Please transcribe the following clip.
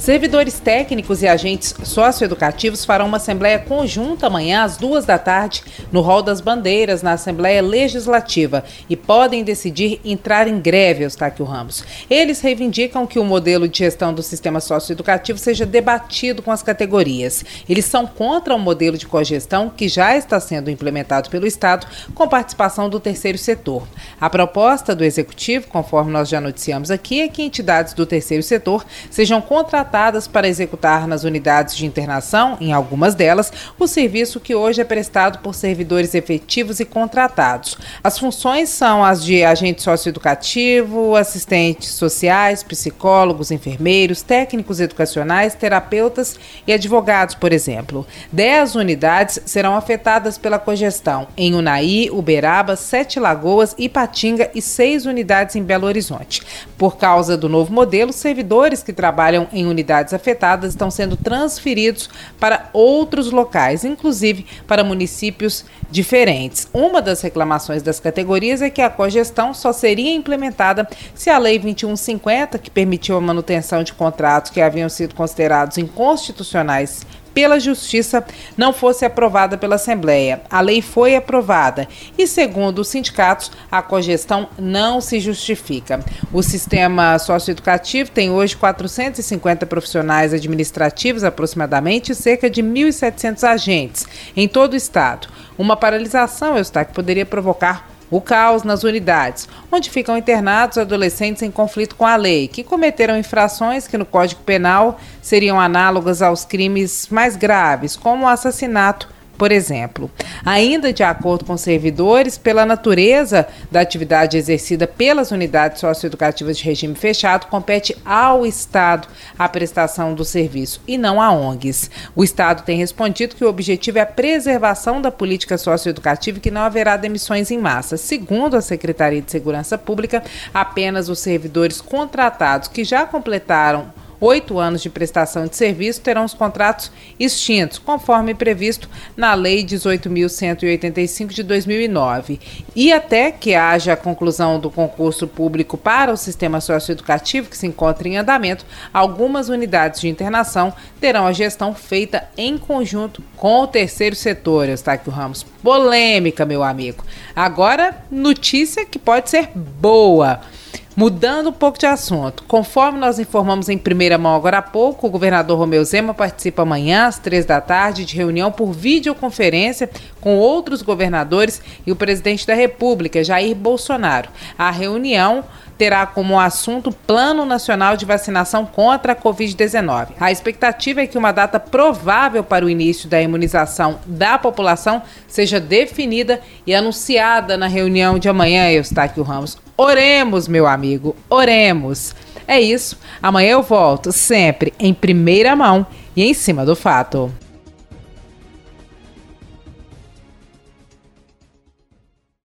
Servidores técnicos e agentes socioeducativos farão uma assembleia conjunta amanhã às duas da tarde no Hall das Bandeiras, na Assembleia Legislativa, e podem decidir entrar em greve, Eustáquio Ramos. Eles reivindicam que o modelo de gestão do sistema socioeducativo seja debatido com as categorias. Eles são contra o modelo de cogestão que já está sendo implementado pelo Estado com participação do terceiro setor. A proposta do Executivo, conforme nós já noticiamos aqui, é que entidades do terceiro setor sejam contratadas contratadas para executar nas unidades de internação, em algumas delas, o serviço que hoje é prestado por servidores efetivos e contratados. As funções são as de agente socioeducativo, assistentes sociais, psicólogos, enfermeiros, técnicos educacionais, terapeutas e advogados, por exemplo. Dez unidades serão afetadas pela cogestão em Unai, Uberaba, Sete Lagoas, Ipatinga e seis unidades em Belo Horizonte. Por causa do novo modelo, servidores que trabalham em unidades unidades afetadas estão sendo transferidos para outros locais, inclusive para municípios diferentes. Uma das reclamações das categorias é que a cogestão só seria implementada se a Lei 2150, que permitiu a manutenção de contratos que haviam sido considerados inconstitucionais pela Justiça não fosse aprovada pela Assembleia. A lei foi aprovada e, segundo os sindicatos, a cogestão não se justifica. O sistema socioeducativo tem hoje 450 profissionais administrativos, aproximadamente, e cerca de 1.700 agentes em todo o estado. Uma paralisação, Eustáquio, poderia provocar o caos nas unidades, onde ficam internados adolescentes em conflito com a lei, que cometeram infrações que no Código Penal seriam análogas aos crimes mais graves, como o assassinato por exemplo. Ainda de acordo com servidores, pela natureza da atividade exercida pelas unidades socioeducativas de regime fechado, compete ao Estado a prestação do serviço e não a ONGs. O Estado tem respondido que o objetivo é a preservação da política socioeducativa e que não haverá demissões em massa. Segundo a Secretaria de Segurança Pública, apenas os servidores contratados que já completaram oito anos de prestação de serviço terão os contratos extintos, conforme previsto na Lei 18.185 de 2009. E até que haja a conclusão do concurso público para o sistema socioeducativo que se encontra em andamento, algumas unidades de internação terão a gestão feita em conjunto com o terceiro setor, Eustáquio Ramos. Polêmica, meu amigo. Agora, notícia que pode ser boa. Mudando um pouco de assunto, conforme nós informamos em primeira mão agora há pouco, o governador Romeu Zema participa amanhã às três da tarde de reunião por videoconferência com outros governadores e o presidente da República, Jair Bolsonaro. A reunião terá como assunto o Plano Nacional de Vacinação contra a Covid-19. A expectativa é que uma data provável para o início da imunização da população seja definida e anunciada na reunião de amanhã, Eustáquio Ramos. Oremos, meu amigo, oremos. É isso. Amanhã eu volto, sempre em primeira mão e em cima do fato.